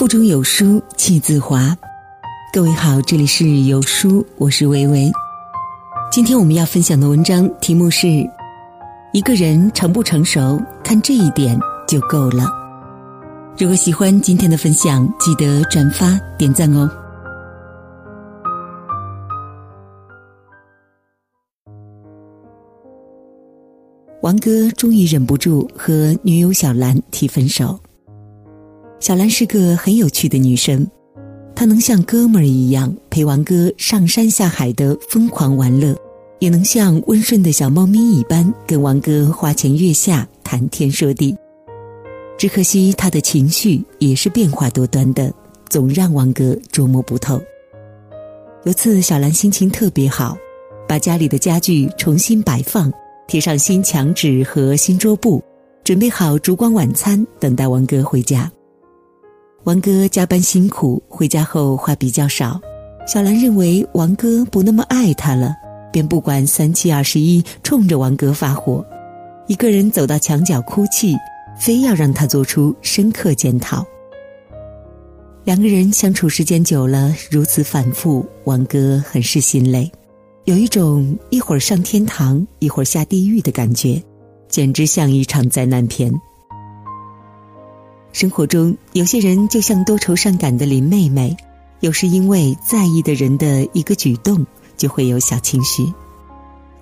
腹中有书气自华。各位好，这里是有书，我是维维。今天我们要分享的文章题目是：一个人成不成熟，看这一点就够了。如果喜欢今天的分享，记得转发点赞哦。王哥终于忍不住和女友小兰提分手。小兰是个很有趣的女生，她能像哥们儿一样陪王哥上山下海的疯狂玩乐，也能像温顺的小猫咪一般跟王哥花前月下谈天说地。只可惜她的情绪也是变化多端的，总让王哥捉摸不透。有次小兰心情特别好，把家里的家具重新摆放，贴上新墙纸和新桌布，准备好烛光晚餐，等待王哥回家。王哥加班辛苦，回家后话比较少。小兰认为王哥不那么爱她了，便不管三七二十一，冲着王哥发火，一个人走到墙角哭泣，非要让他做出深刻检讨。两个人相处时间久了，如此反复，王哥很是心累，有一种一会儿上天堂，一会儿下地狱的感觉，简直像一场灾难片。生活中，有些人就像多愁善感的林妹妹，有时因为在意的人的一个举动，就会有小情绪；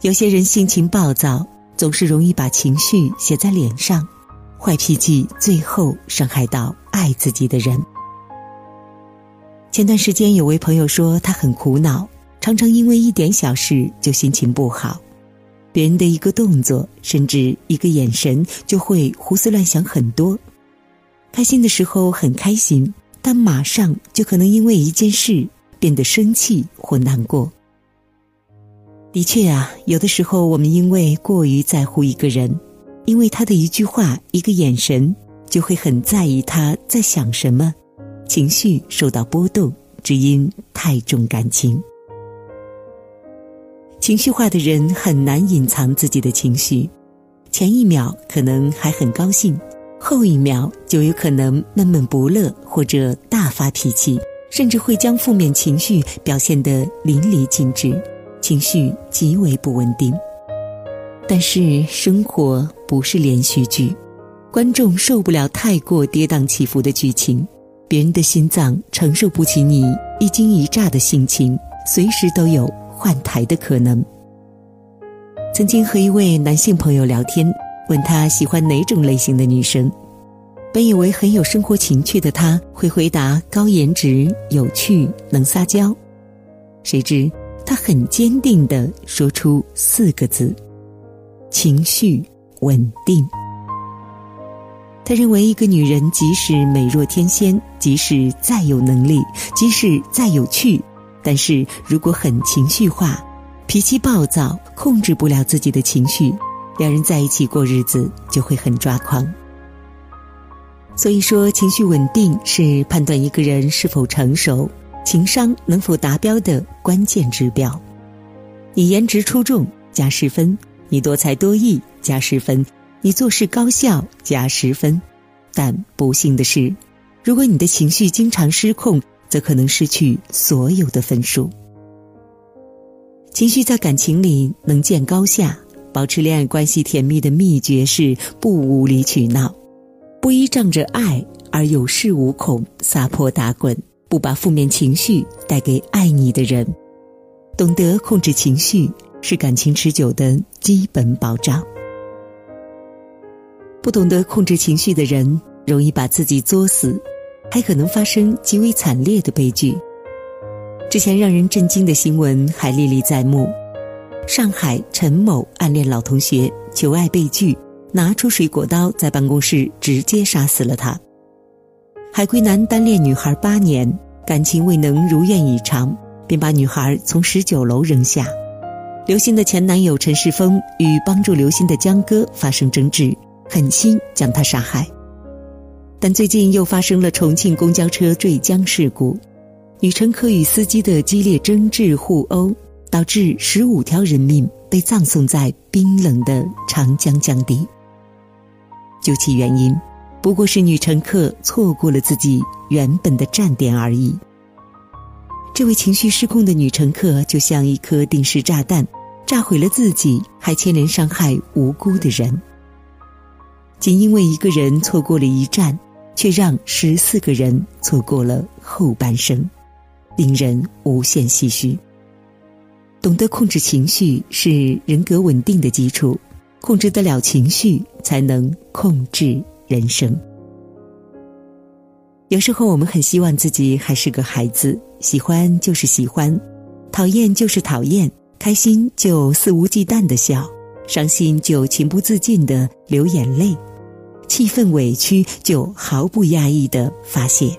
有些人性情暴躁，总是容易把情绪写在脸上，坏脾气最后伤害到爱自己的人。前段时间，有位朋友说他很苦恼，常常因为一点小事就心情不好，别人的一个动作，甚至一个眼神，就会胡思乱想很多。开心的时候很开心，但马上就可能因为一件事变得生气或难过。的确啊，有的时候我们因为过于在乎一个人，因为他的一句话、一个眼神，就会很在意他在想什么，情绪受到波动，只因太重感情。情绪化的人很难隐藏自己的情绪，前一秒可能还很高兴。后一秒就有可能闷闷不乐，或者大发脾气，甚至会将负面情绪表现得淋漓尽致，情绪极为不稳定。但是生活不是连续剧，观众受不了太过跌宕起伏的剧情，别人的心脏承受不起你一惊一乍的心情，随时都有换台的可能。曾经和一位男性朋友聊天。问他喜欢哪种类型的女生，本以为很有生活情趣的他会回答高颜值、有趣、能撒娇，谁知他很坚定地说出四个字：情绪稳定。他认为一个女人即使美若天仙，即使再有能力，即使再有趣，但是如果很情绪化、脾气暴躁，控制不了自己的情绪。两人在一起过日子就会很抓狂，所以说情绪稳定是判断一个人是否成熟、情商能否达标的关键指标。你颜值出众加十分，你多才多艺加十分，你做事高效加十分。但不幸的是，如果你的情绪经常失控，则可能失去所有的分数。情绪在感情里能见高下。保持恋爱关系甜蜜的秘诀是不无理取闹，不依仗着爱而有恃无恐、撒泼打滚，不把负面情绪带给爱你的人。懂得控制情绪是感情持久的基本保障。不懂得控制情绪的人，容易把自己作死，还可能发生极为惨烈的悲剧。之前让人震惊的新闻还历历在目。上海陈某暗恋老同学，求爱被拒，拿出水果刀在办公室直接杀死了他。海归男单恋女孩八年，感情未能如愿以偿，便把女孩从十九楼扔下。刘鑫的前男友陈世峰与帮助刘鑫的江歌发生争执，狠心将他杀害。但最近又发生了重庆公交车坠江事故，女乘客与司机的激烈争执互殴。导致十五条人命被葬送在冰冷的长江江底。究其原因，不过是女乘客错过了自己原本的站点而已。这位情绪失控的女乘客就像一颗定时炸弹，炸毁了自己，还牵连伤害无辜的人。仅因为一个人错过了一站，却让十四个人错过了后半生，令人无限唏嘘。懂得控制情绪是人格稳定的基础，控制得了情绪，才能控制人生。有时候我们很希望自己还是个孩子，喜欢就是喜欢，讨厌就是讨厌，开心就肆无忌惮的笑，伤心就情不自禁的流眼泪，气愤委屈就毫不压抑的发泄。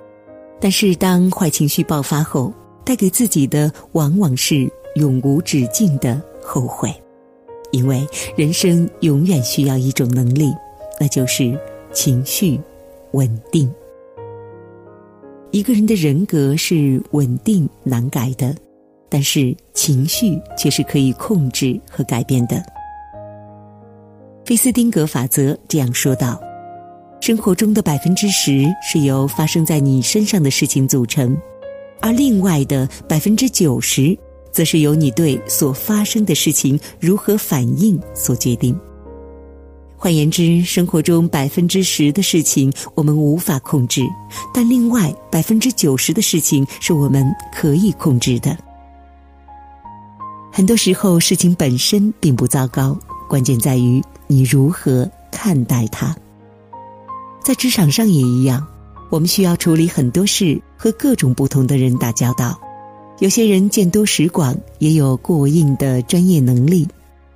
但是当坏情绪爆发后，带给自己的往往是永无止境的后悔，因为人生永远需要一种能力，那就是情绪稳定。一个人的人格是稳定难改的，但是情绪却是可以控制和改变的。菲斯汀格法则这样说道：“生活中的百分之十是由发生在你身上的事情组成，而另外的百分之九十，则是由你对所发生的事情如何反应所决定。”换言之，生活中百分之十的事情我们无法控制，但另外百分之九十的事情是我们可以控制的。很多时候，事情本身并不糟糕，关键在于你如何看待它。在职场上也一样，我们需要处理很多事，和各种不同的人打交道。有些人见多识广，也有过硬的专业能力。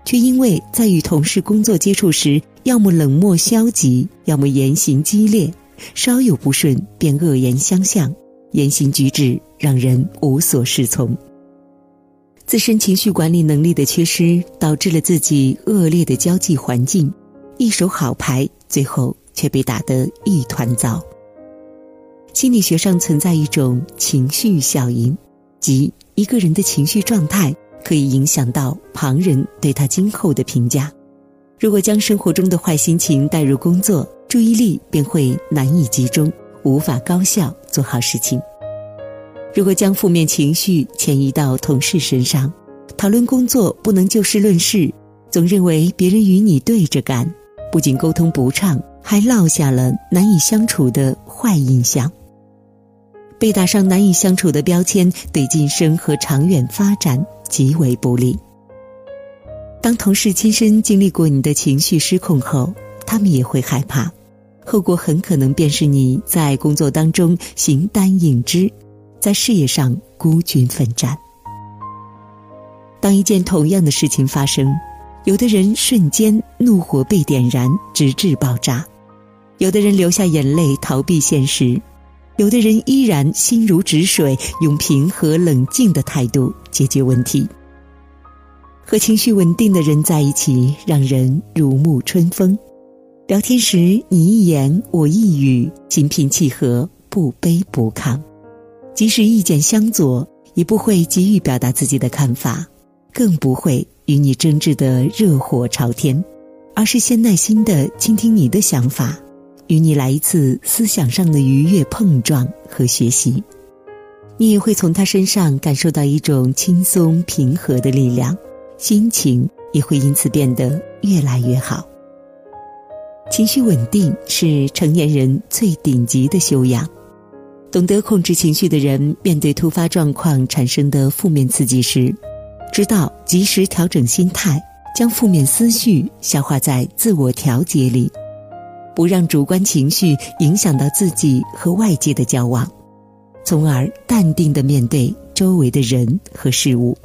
却因为在与同事工作接触时，要么冷漠消极，要么言行激烈，稍有不顺便恶言相向，言行举止让人无所适从。自身情绪管理能力的缺失，导致了自己恶劣的交际环境，一手好牌，最后却被打得一团糟。心理学上存在一种情绪效应，即一个人的情绪状态。可以影响到旁人对他今后的评价。如果将生活中的坏心情带入工作，注意力便会难以集中，无法高效做好事情。如果将负面情绪迁移到同事身上，讨论工作不能就事论事，总认为别人与你对着干，不仅沟通不畅，还落下了难以相处的坏印象。被打上难以相处的标签，对晋升和长远发展。极为不利。当同事亲身经历过你的情绪失控后，他们也会害怕，后果很可能便是你在工作当中形单影只，在事业上孤军奋战。当一件同样的事情发生，有的人瞬间怒火被点燃，直至爆炸；有的人流下眼泪逃避现实。有的人依然心如止水，用平和冷静的态度解决问题。和情绪稳定的人在一起，让人如沐春风。聊天时你一言我一语，心平气和，不卑不亢。即使意见相左，也不会急于表达自己的看法，更不会与你争执的热火朝天，而是先耐心的倾听你的想法。与你来一次思想上的愉悦碰撞和学习，你也会从他身上感受到一种轻松平和的力量，心情也会因此变得越来越好。情绪稳定是成年人最顶级的修养，懂得控制情绪的人，面对突发状况产生的负面刺激时，知道及时调整心态，将负面思绪消化在自我调节里。不让主观情绪影响到自己和外界的交往，从而淡定的面对周围的人和事物。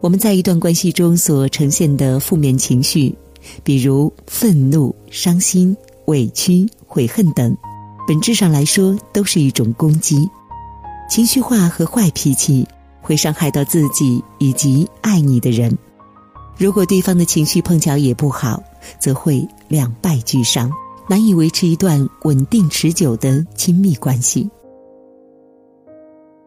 我们在一段关系中所呈现的负面情绪，比如愤怒、伤心、委屈、悔恨等，本质上来说都是一种攻击。情绪化和坏脾气会伤害到自己以及爱你的人。如果对方的情绪碰巧也不好，则会两败俱伤，难以维持一段稳定持久的亲密关系。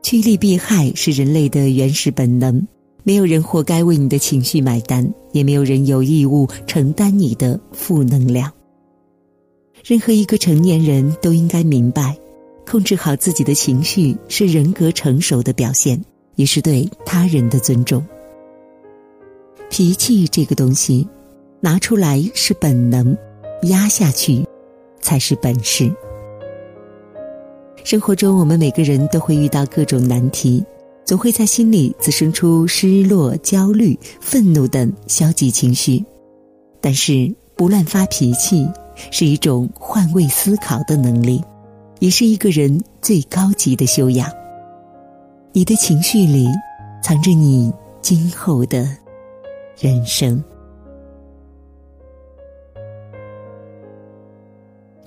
趋利避害是人类的原始本能，没有人活该为你的情绪买单，也没有人有义务承担你的负能量。任何一个成年人都应该明白，控制好自己的情绪是人格成熟的表现，也是对他人的尊重。脾气这个东西，拿出来是本能，压下去才是本事。生活中，我们每个人都会遇到各种难题，总会在心里滋生出失落、焦虑、愤怒等消极情绪。但是，不乱发脾气是一种换位思考的能力，也是一个人最高级的修养。你的情绪里，藏着你今后的。人生，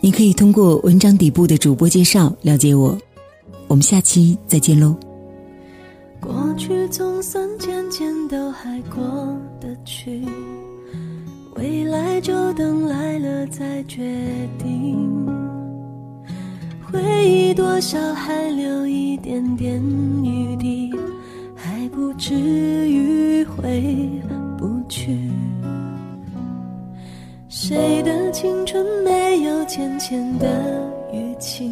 你可以通过文章底部的主播介绍了解我。我们下期再见喽。过去总算渐渐都还过得去，未来就等来了再决定。回忆多少还留一点点余地，还不至于回不去。谁的青春没浅浅的淤青？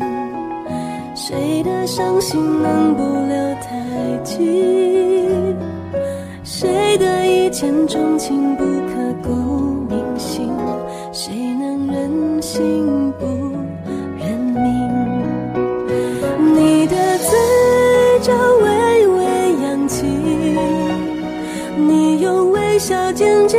谁的伤心能不留太迹？谁的一见钟情不刻骨铭心？谁能忍心不认命？你的嘴角微微扬起，你用微笑剪接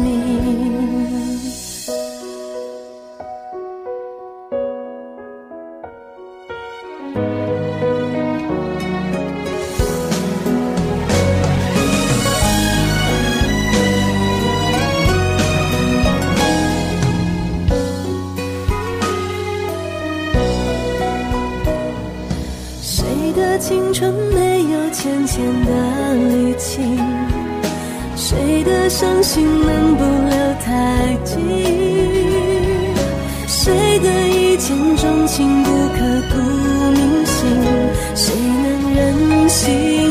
浅浅的离情，谁的伤心能不留太迹？谁的一见钟情不刻骨铭心？谁能忍心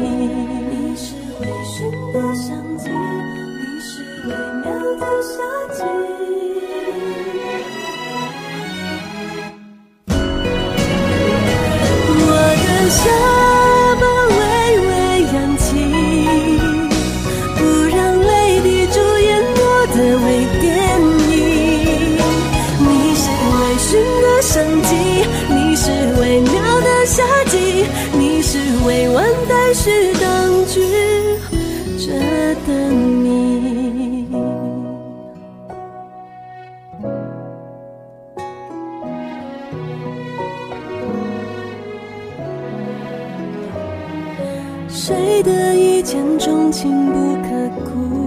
下一见钟情不可辜负？